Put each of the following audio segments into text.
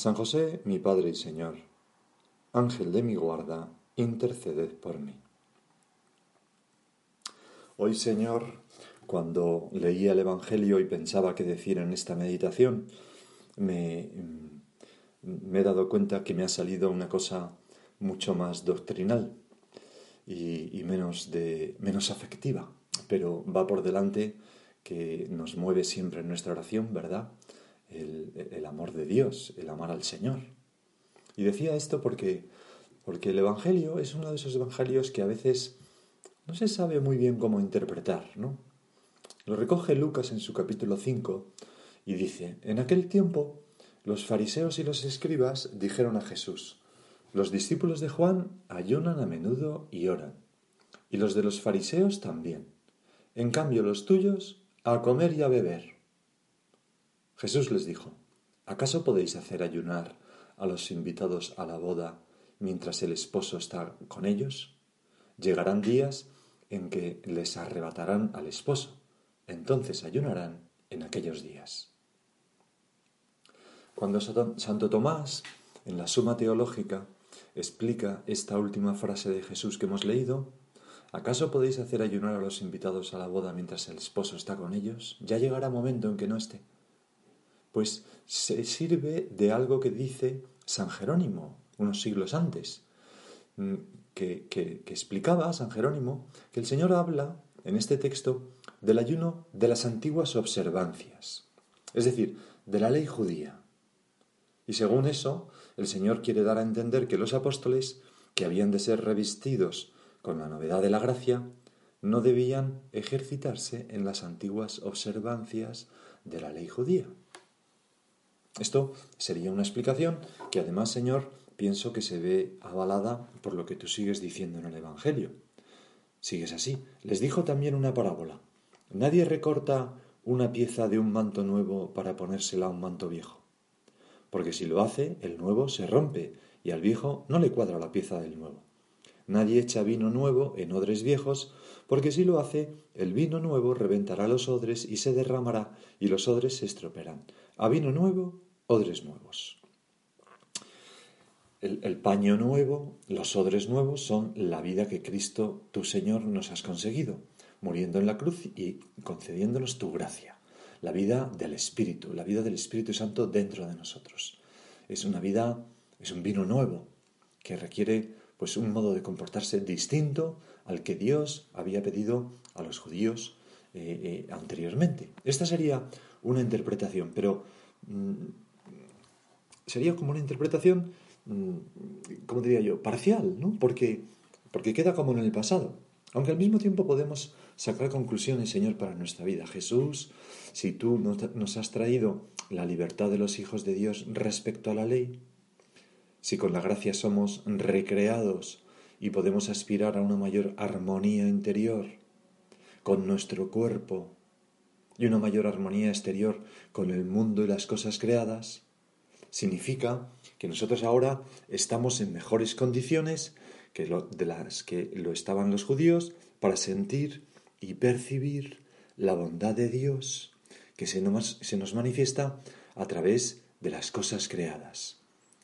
San José, mi Padre y Señor, Ángel de mi guarda, interceded por mí. Hoy, Señor, cuando leía el Evangelio y pensaba qué decir en esta meditación, me, he dado cuenta que me ha salido una cosa mucho más doctrinal y, y menos, de, menos afectiva, pero va por delante que nos mueve siempre en nuestra oración, ¿verdad? El, amor de Dios, el amar al Señor. Y decía esto porque, porque el Evangelio es uno de esos Evangelios que a veces no se sabe muy bien cómo interpretar, ¿no? Lo recoge Lucas en su capítulo 5 y dice, en aquel tiempo los fariseos y los escribas dijeron a Jesús, los discípulos de Juan ayunan a menudo y oran, y los de los fariseos también. En cambio los tuyos a comer y a beber. Jesús les dijo, ¿acaso podéis hacer ayunar a los invitados a la boda mientras el esposo está con ellos? Llegarán días en que les arrebatarán al esposo, entonces ayunarán en aquellos días. Cuando Santo Tomás, en la Suma Teológica, explica esta última frase de Jesús que hemos leído, ¿acaso podéis hacer ayunar a los invitados a la boda mientras el esposo está con ellos? Ya llegará momento en que no esté pues se sirve de algo que dice San Jerónimo unos siglos antes, mm, que, explicaba San Jerónimo que el Señor habla en este texto del ayuno de las antiguas observancias, es decir, de la ley judía. Y según eso, el Señor quiere dar a entender que los apóstoles, que habían de ser revestidos con la novedad de la gracia, no debían ejercitarse en las antiguas observancias de la ley judía. Esto sería una explicación que además, Señor, pienso que se ve avalada por lo que tú sigues diciendo en el Evangelio. Sigues así. Les dijo también una parábola. Nadie recorta una pieza de un manto nuevo para ponérsela a un manto viejo. Porque si lo hace, el nuevo se rompe y al viejo no le cuadra la pieza del nuevo. Nadie echa vino nuevo en odres viejos, porque si lo hace, el vino nuevo reventará los odres y se derramará, y los odres se estropearán. A vino nuevo, odres nuevos. El, paño nuevo, los odres nuevos son la vida que Cristo, tu Señor, nos has conseguido, muriendo en la cruz y concediéndonos tu gracia, la vida del Espíritu, la vida del Espíritu Santo dentro de nosotros. Es una vida, es un vino nuevo que requiere pues un modo de comportarse distinto al que Dios había pedido a los judíos eh, eh, anteriormente. Esta sería una interpretación, pero mm, sería como una interpretación, mm, como diría yo, parcial, ¿no? Porque, porque queda como en el pasado. Aunque al mismo tiempo podemos sacar conclusiones, Señor, para nuestra vida. Jesús, si tú nos has traído la libertad de los hijos de Dios respecto a la ley, si con la gracia somos recreados y podemos aspirar a una mayor armonía interior con nuestro cuerpo y una mayor armonía exterior con el mundo y las cosas creadas, significa que nosotros ahora estamos en mejores condiciones que de las que lo estaban los judíos para sentir y percibir la bondad de Dios que se se nos manifiesta a través de las cosas creadas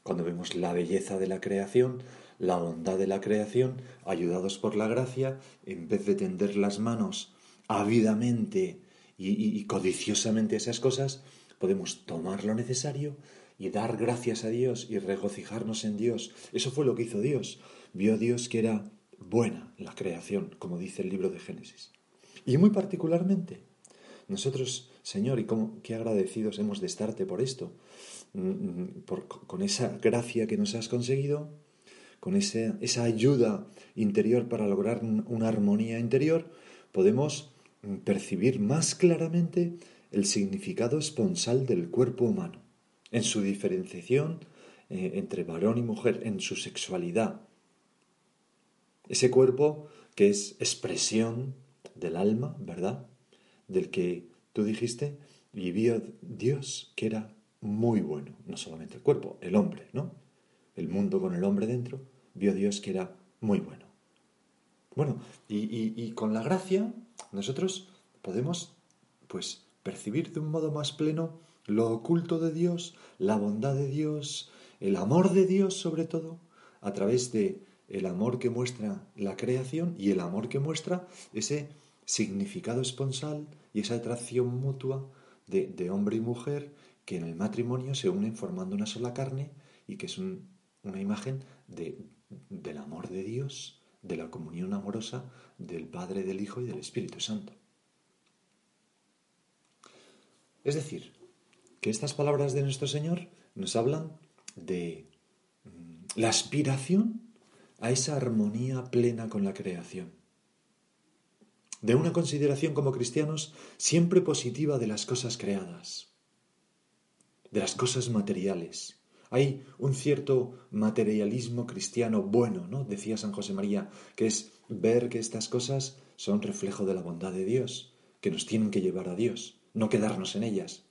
cuando vemos la belleza de la creación, la bondad de la creación, ayudados por la gracia, en vez de tender las manos ávidamente y, codiciosamente a esas cosas, podemos tomar lo necesario y dar gracias a Dios y regocijarnos en Dios. Eso fue lo que hizo Dios. Vio Dios que era buena la creación, como dice el libro de Génesis. Y muy particularmente, nosotros, Señor, y cómo, qué agradecidos hemos de estarte por esto, con esa gracia que nos has conseguido, con esa ayuda interior para lograr una armonía interior, podemos mm, percibir más claramente el significado esponsal del cuerpo humano, en su diferenciación eh, entre varón y mujer, en su sexualidad. Ese cuerpo que es expresión del alma, ¿verdad? Del que tú dijiste, vivía Dios que era muy bueno, no solamente el cuerpo, el hombre, ¿no? El mundo con el hombre dentro, vio Dios que era muy bueno. Bueno, y, y con la gracia nosotros podemos, pues, percibir de un modo más pleno lo oculto de Dios, la bondad de Dios, el amor de Dios sobre todo, a través de el amor que muestra la creación y el amor que muestra ese significado esponsal y esa atracción mutua de, hombre y mujer que en el matrimonio se unen formando una sola carne y que es una imagen de, del amor de Dios, de la comunión amorosa del Padre, del Hijo y del Espíritu Santo. Es decir, que estas palabras de nuestro Señor nos hablan de mm, la aspiración a esa armonía plena con la creación, de una consideración como cristianos siempre positiva de las cosas creadas, de las cosas materiales. Hay un cierto materialismo cristiano bueno, ¿no? Decía San José María, que es ver que estas cosas son reflejo de la bondad de Dios, que nos tienen que llevar a Dios no quedarnos en ellas.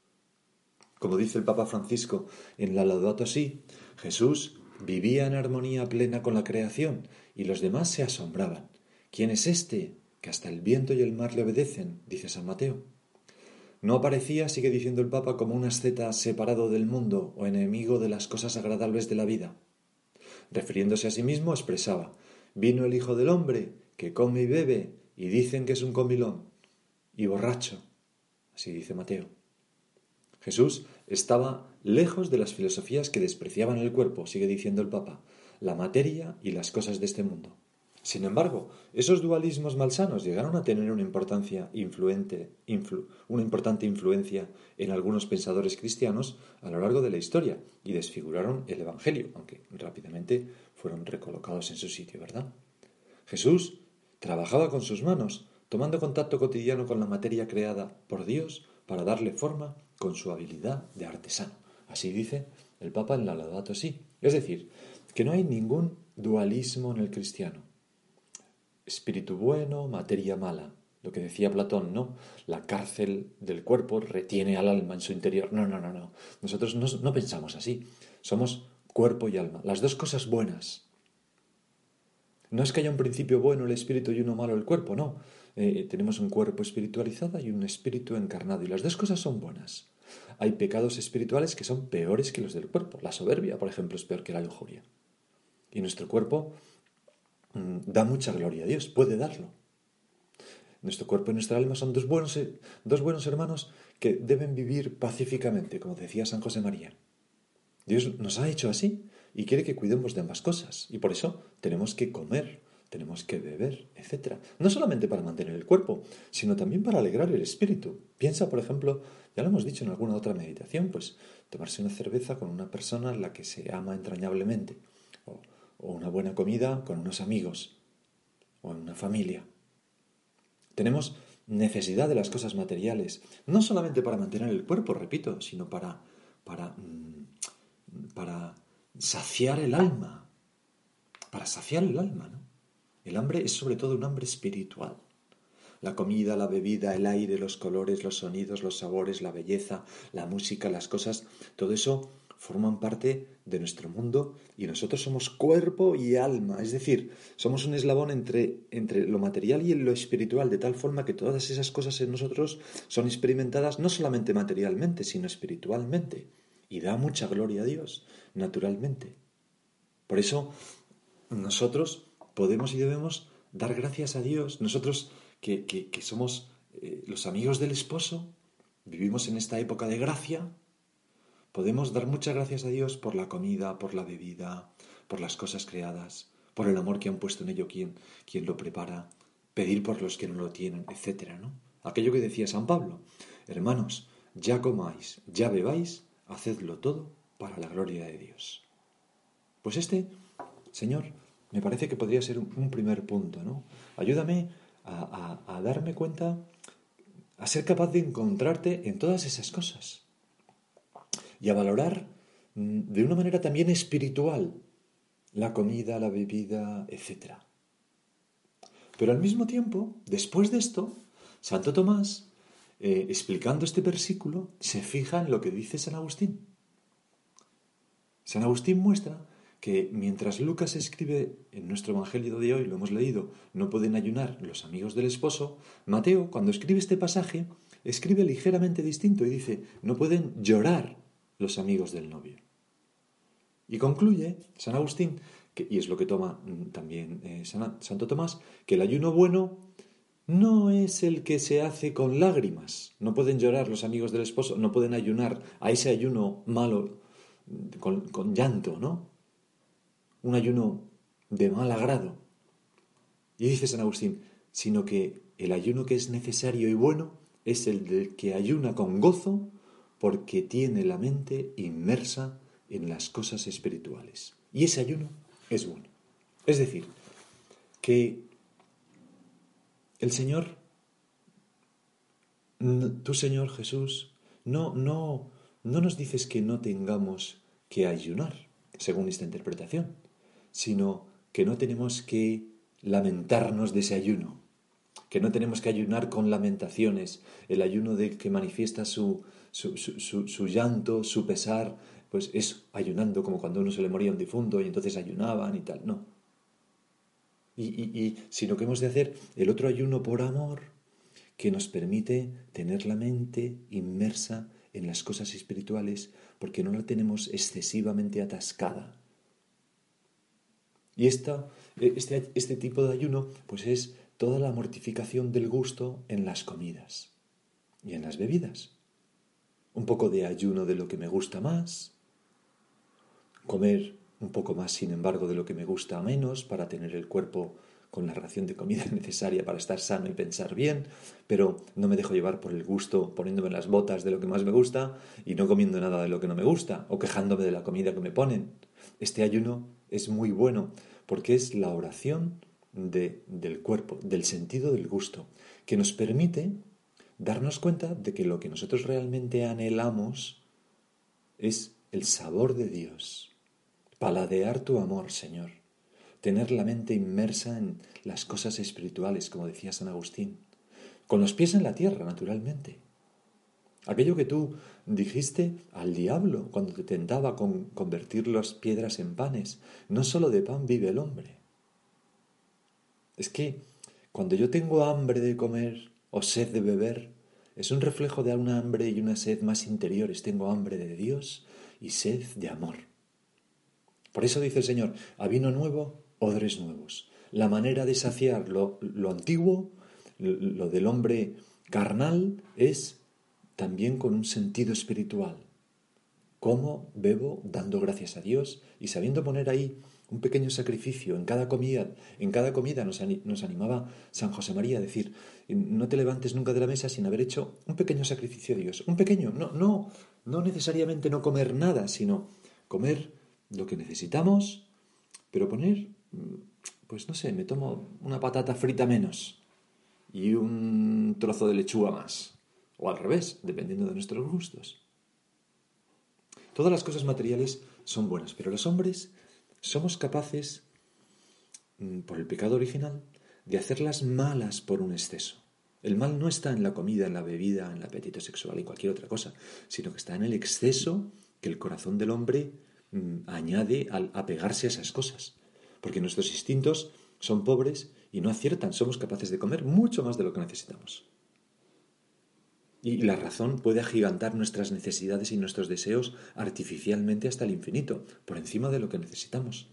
Como dice el Papa Francisco en la Laudato Si, Jesús vivía en armonía plena con la creación y los demás se asombraban. ¿Quién es este que hasta el viento y el mar le obedecen? dice San Mateo. No aparecía, sigue diciendo el Papa, como un asceta separado del mundo o enemigo de las cosas agradables de la vida. Refiriéndose a sí mismo, expresaba, vino el Hijo del Hombre, que come y bebe, y dicen que es un comilón, y borracho, Así dice Mateo. Jesús estaba lejos de las filosofías que despreciaban el cuerpo, sigue diciendo el Papa, la materia y las cosas de este mundo. Sin embargo, esos dualismos malsanos llegaron a tener una importancia influente, una importante influencia en algunos pensadores cristianos a lo largo de la historia y desfiguraron el Evangelio, aunque rápidamente fueron recolocados en su sitio, ¿verdad? Jesús trabajaba con sus manos, tomando contacto cotidiano con la materia creada por Dios para darle forma con su habilidad de artesano. Así dice el Papa en la Laudato Si. Es decir, que no hay ningún dualismo en el cristiano. Espíritu bueno, materia mala. Lo que decía Platón, ¿no? La cárcel del cuerpo retiene al alma en su interior. No, no, no, no. Nosotros no, pensamos así. Somos cuerpo y alma. Las dos cosas buenas. No es que haya un principio bueno el espíritu y uno malo el cuerpo, no. Eh, tenemos un cuerpo espiritualizado y un espíritu encarnado, y las dos cosas son buenas. Hay pecados espirituales que son peores que los del cuerpo. La soberbia, por ejemplo, es peor que la lujuria. Y nuestro cuerpo da mucha gloria a Dios, puede darlo. Nuestro cuerpo y nuestra alma son dos buenos, eh, dos buenos hermanos que deben vivir pacíficamente, como decía San José María. Dios nos ha hecho así y quiere que cuidemos de ambas cosas. Y por eso tenemos que comer tenemos que beber, etc. No solamente para mantener el cuerpo, sino también para alegrar el espíritu. Piensa, por ejemplo, ya lo hemos dicho en alguna otra meditación, pues tomarse una cerveza con una persona en la que se ama entrañablemente, o, una buena comida con unos amigos, o en una familia. Tenemos necesidad de las cosas materiales, no solamente para mantener el cuerpo, repito, sino para, para, mm, para saciar el alma, para saciar el alma, ¿no? El hambre es sobre todo un hambre espiritual. La comida, la bebida, el aire, los colores, los sonidos, los sabores, la belleza, la música, las cosas, todo eso forman parte de nuestro mundo y nosotros somos cuerpo y alma, es decir, somos un eslabón entre, entre lo material y lo espiritual, de tal forma que todas esas cosas en nosotros son experimentadas no solamente materialmente, sino espiritualmente. Y da mucha gloria a Dios, naturalmente. Por eso nosotros podemos y debemos dar gracias a Dios. Nosotros que, somos eh, los amigos del esposo, vivimos en esta época de gracia, Podemos dar muchas gracias a Dios por la comida, por la bebida, por las cosas creadas, por el amor que han puesto en ello quien, quien lo prepara, pedir por los que no lo tienen, etc. ¿no? Aquello que decía San Pablo, hermanos, ya comáis, ya bebáis, hacedlo todo para la gloria de Dios. Pues este, Señor, me parece que podría ser un primer punto, ¿no? Ayúdame a, darme cuenta, a ser capaz de encontrarte en todas esas cosas y a valorar mm, de una manera también espiritual la comida, la bebida, etc. Pero al mismo tiempo, después de esto, Santo Tomás, eh, explicando este versículo, se fija en lo que dice San Agustín. San Agustín muestra que mientras Lucas escribe en nuestro Evangelio de hoy, lo hemos leído, no pueden ayunar los amigos del esposo, Mateo, cuando escribe este pasaje, escribe ligeramente distinto y dice, no pueden llorar los amigos del novio. Y concluye San Agustín, y es lo que toma mm, también eh, Santo Tomás, que el ayuno bueno no es el que se hace con lágrimas. No pueden llorar los amigos del esposo, no pueden ayunar a ese ayuno malo mm, con llanto, ¿no? un ayuno de mal agrado. Y dice San Agustín, sino que el ayuno que es necesario y bueno es el del que ayuna con gozo porque tiene la mente inmersa en las cosas espirituales. Y ese ayuno es bueno. Es decir, que el Señor, tú Señor Jesús, no, no, no nos dices que no tengamos que ayunar, según esta interpretación sino que no tenemos que lamentarnos de ese ayuno, que no tenemos que ayunar con lamentaciones, el ayuno de que manifiesta su, su, llanto, su pesar, pues es ayunando como cuando uno se le moría un difunto y entonces ayunaban y tal, no. Y, y, sino que hemos de hacer el otro ayuno por amor que nos permite tener la mente inmersa en las cosas espirituales porque no la tenemos excesivamente atascada y esta, este, este tipo de ayuno pues es toda la mortificación del gusto en las comidas y en las bebidas. Un poco de ayuno de lo que me gusta más, comer un poco más, sin embargo, de lo que me gusta menos para tener el cuerpo con la ración de comida necesaria para estar sano y pensar bien, pero no me dejo llevar por el gusto poniéndome las botas de lo que más me gusta y no comiendo nada de lo que no me gusta o quejándome de la comida que me ponen. Este ayuno es muy bueno porque es la oración del cuerpo, del sentido del gusto, que nos permite darnos cuenta de que lo que nosotros realmente anhelamos es el sabor de Dios, paladear tu amor, Señor, tener la mente inmersa en las cosas espirituales, como decía San Agustín, con los pies en la tierra, naturalmente, Aquello que tú dijiste al diablo cuando te tentaba con convertir las piedras en panes. No solo de pan vive el hombre. Es que cuando yo tengo hambre de comer o sed de beber, es un reflejo de una hambre y una sed más interiores. Tengo hambre de Dios y sed de amor. Por eso dice el Señor, a vino nuevo, odres nuevos. La manera de saciar lo, antiguo, lo del hombre carnal, es también con un sentido espiritual. ¿Cómo bebo dando gracias a Dios y sabiendo poner ahí un pequeño sacrificio en cada comida? En cada comida nos, animaba San José María a decir, no te levantes nunca de la mesa sin haber hecho un pequeño sacrificio a Dios. Un pequeño, no, no, no necesariamente no comer nada, sino comer lo que necesitamos, pero poner, pues no sé, me tomo una patata frita menos y un trozo de lechuga más o al revés, dependiendo de nuestros gustos. Todas las cosas materiales son buenas, pero los hombres somos capaces, mm, por el pecado original, de hacerlas malas por un exceso. El mal no está en la comida, en la bebida, en el apetito sexual y cualquier otra cosa, sino que está en el exceso que el corazón del hombre mm, añade al apegarse a esas cosas. Porque nuestros instintos son pobres y no aciertan, somos capaces de comer mucho más de lo que necesitamos. Y la razón puede agigantar nuestras necesidades y nuestros deseos artificialmente hasta el infinito, por encima de lo que necesitamos.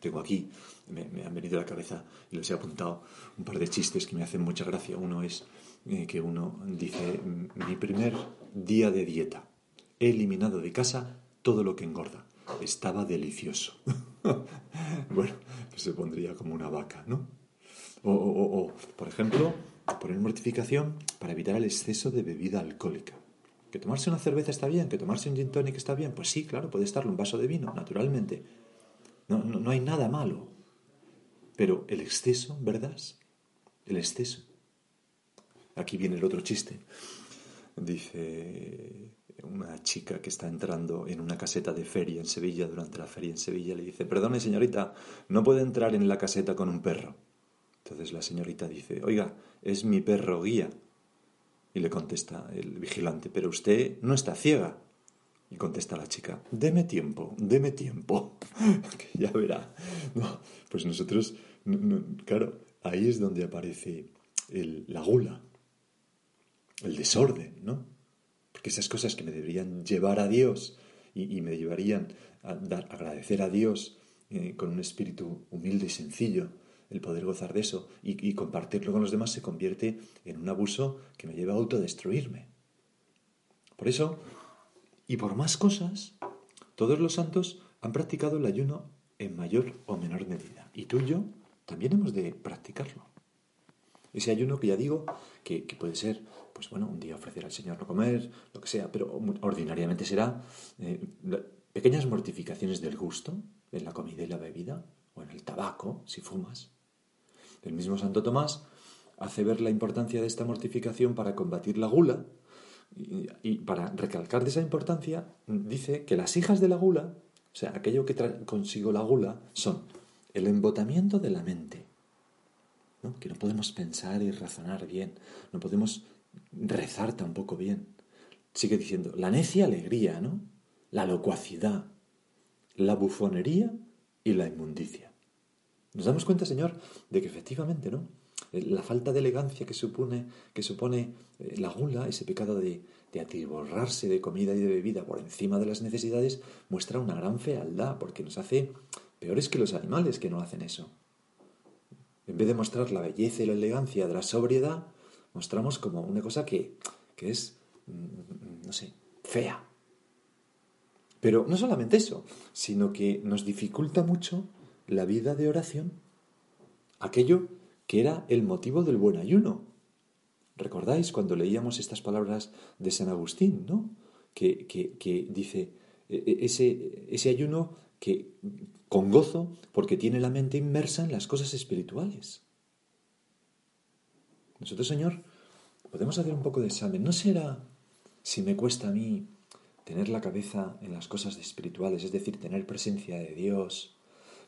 Tengo aquí, me, han venido a la cabeza y les he apuntado un par de chistes que me hacen mucha gracia. Uno es eh, que uno dice, mi primer día de dieta. he eliminado de casa todo lo que engorda. Estaba delicioso. bueno, se pondría como una vaca, ¿no? O, o, por ejemplo, poner mortificación para evitar el exceso de bebida alcohólica. ¿Que tomarse una cerveza está bien? ¿Que tomarse un gin tonic está bien? Pues sí, claro, puede estarlo un vaso de vino, naturalmente. No, no, no hay nada malo. Pero el exceso, ¿verdad? El exceso. Aquí viene el otro chiste. Dice una chica que está entrando en una caseta de feria en Sevilla, durante la feria en Sevilla, le dice, perdone señorita, no puede entrar en la caseta con un perro. Entonces la señorita dice, oiga, es mi perro guía. Y le contesta el vigilante, pero usted no está ciega. Y contesta la chica, deme tiempo, deme tiempo, que ya verá. pues nosotros, claro, ahí es donde aparece la gula, el desorden, ¿no? Porque esas cosas que me deberían llevar a Dios y, me llevarían a dar, agradecer a Dios eh, con un espíritu humilde y sencillo, el poder gozar de eso y, compartirlo con los demás se convierte en un abuso que me lleva a autodestruirme. Por eso, y por más cosas, todos los santos han practicado el ayuno en mayor o menor medida. Y tú y yo también hemos de practicarlo. Ese ayuno que ya digo, que, puede ser, pues bueno, un día ofrecer al Señor no comer, lo que sea, pero ordinariamente será eh, pequeñas mortificaciones del gusto en la comida y la bebida, o en el tabaco, si fumas, el mismo Santo Tomás hace ver la importancia de esta mortificación para combatir la gula y, para recalcar de esa importancia dice que las hijas de la gula, o sea, aquello que trae consigo la gula, son el embotamiento de la mente, que no podemos pensar y razonar bien, no podemos rezar tampoco bien. Sigue diciendo, la necia alegría, ¿no? la locuacidad, la bufonería y la inmundicia. Nos damos cuenta, Señor, de que efectivamente, ¿no? Eh, la falta de elegancia que supone, que supone eh, la gula, ese pecado de, de atiborrarse de comida y de bebida por encima de las necesidades, muestra una gran fealdad, porque nos hace peores que los animales que no hacen eso. En vez de mostrar la belleza y la elegancia de la sobriedad, mostramos como una cosa que, que es, mm, no sé, fea. Pero no solamente eso, sino que nos dificulta mucho la vida de oración, aquello que era el motivo del buen ayuno. ¿Recordáis cuando leíamos estas palabras de San Agustín, ¿no? que, que, dice e, e, ese, ese ayuno que con gozo porque tiene la mente inmersa en las cosas espirituales? Nosotros, Señor, podemos hacer un poco de examen. ¿No será si me cuesta a mí tener la cabeza en las cosas espirituales, es decir, tener presencia de Dios,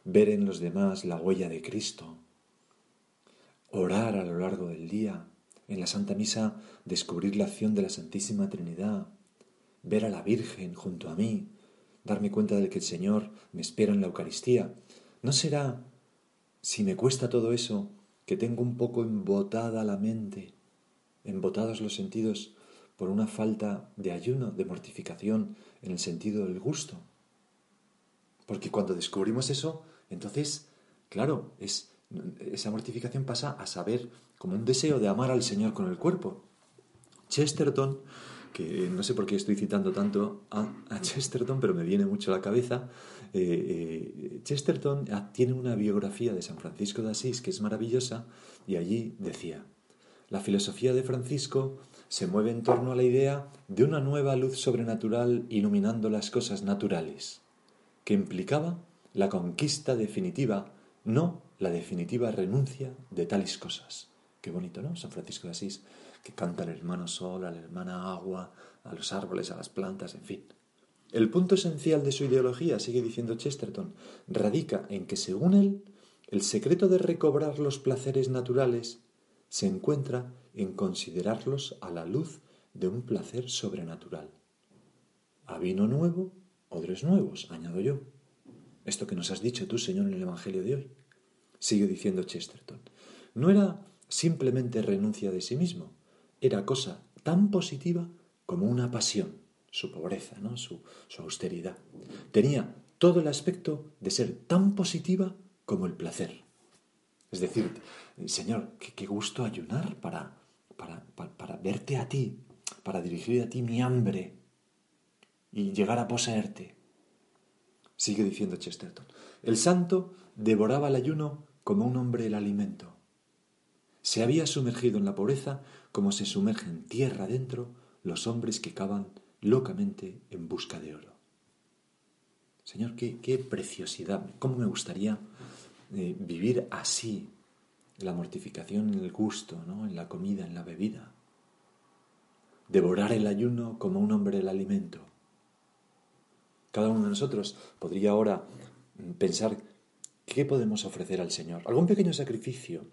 ver en los demás la huella de Cristo, orar a lo largo del día, en la Santa Misa descubrir la acción de la Santísima Trinidad, ver a la Virgen junto a mí, darme cuenta de que el Señor me espera en la Eucaristía. ¿No será, si me cuesta todo eso, que tengo un poco embotada la mente, embotados los sentidos por una falta de ayuno, de mortificación en el sentido del gusto? Porque cuando descubrimos eso, entonces, claro, es, esa mortificación pasa a saber como un deseo de amar al Señor con el cuerpo. Chesterton, que no sé por qué estoy citando tanto a, Chesterton, pero me viene mucho a la cabeza, eh, eh, Chesterton tiene una biografía de San Francisco de Asís que es maravillosa y allí decía, la filosofía de Francisco se mueve en torno a la idea de una nueva luz sobrenatural iluminando las cosas naturales que implicaba la conquista definitiva, no la definitiva renuncia de tales cosas. Qué bonito, ¿no? San Francisco de Asís, que canta al hermano sol, a la hermana agua, a los árboles, a las plantas, en fin. El punto esencial de su ideología, sigue diciendo Chesterton, radica en que, según él, el secreto de recobrar los placeres naturales se encuentra en considerarlos a la luz de un placer sobrenatural. A vino nuevo, odres nuevos, añado yo. Esto que nos has dicho tú, Señor, en el Evangelio de hoy. Sigue diciendo Chesterton. No era simplemente renuncia de sí mismo, era cosa tan positiva como una pasión, su pobreza, ¿no? su, austeridad. Tenía todo el aspecto de ser tan positiva como el placer. Es decir, Señor, qué, gusto ayunar para, para, para, para verte a ti, para dirigir a ti mi hambre, y llegar a poseerte. Sigue diciendo Chesterton. El santo devoraba el ayuno como un hombre el alimento. Se había sumergido en la pobreza como se sumergen tierra adentro los hombres que cavan locamente en busca de oro. Señor, qué, preciosidad, cómo me gustaría eh, vivir así, la mortificación en el gusto, ¿no? en la comida, en la bebida. Devorar el ayuno como un hombre el alimento. Cada uno de nosotros podría ahora pensar qué podemos ofrecer al Señor. Algún pequeño sacrificio,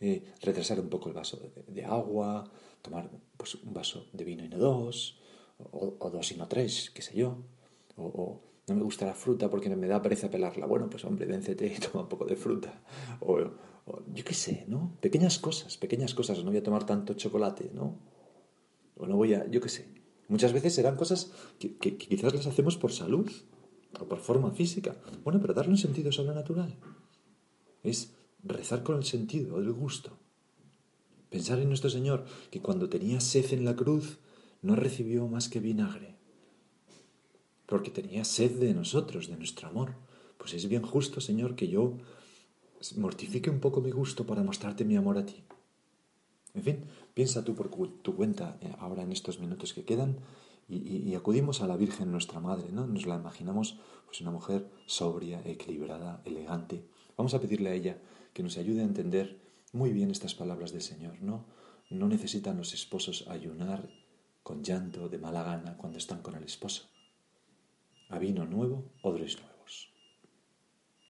eh, retrasar un poco el vaso de, agua, tomar pues, un vaso de vino y no dos, o, dos y no tres, qué sé yo, o, no me gusta la fruta porque me da pereza pelarla. Bueno, pues hombre, véncete y toma un poco de fruta. O, yo qué sé, ¿no? Pequeñas cosas, pequeñas cosas. No voy a tomar tanto chocolate, ¿no? O no voy a, yo qué sé. Muchas veces serán cosas que, quizás las hacemos por salud o por forma física. Bueno, pero darle un sentido sobrenatural. Es rezar con el sentido del gusto. Pensar en nuestro Señor, que cuando tenía sed en la cruz, no recibió más que vinagre, porque tenía sed de nosotros, de nuestro amor. Pues es bien justo, Señor, que yo mortifique un poco mi gusto para mostrarte mi amor a ti. En fin, piensa tú por tu cuenta eh, ahora en estos minutos que quedan y, acudimos a la Virgen nuestra Madre, ¿no? Nos la imaginamos pues una mujer sobria, equilibrada, elegante. Vamos a pedirle a ella que nos ayude a entender muy bien estas palabras del Señor, ¿no? No necesitan los esposos ayunar con llanto de mala gana cuando están con el esposo. A vino nuevo, odres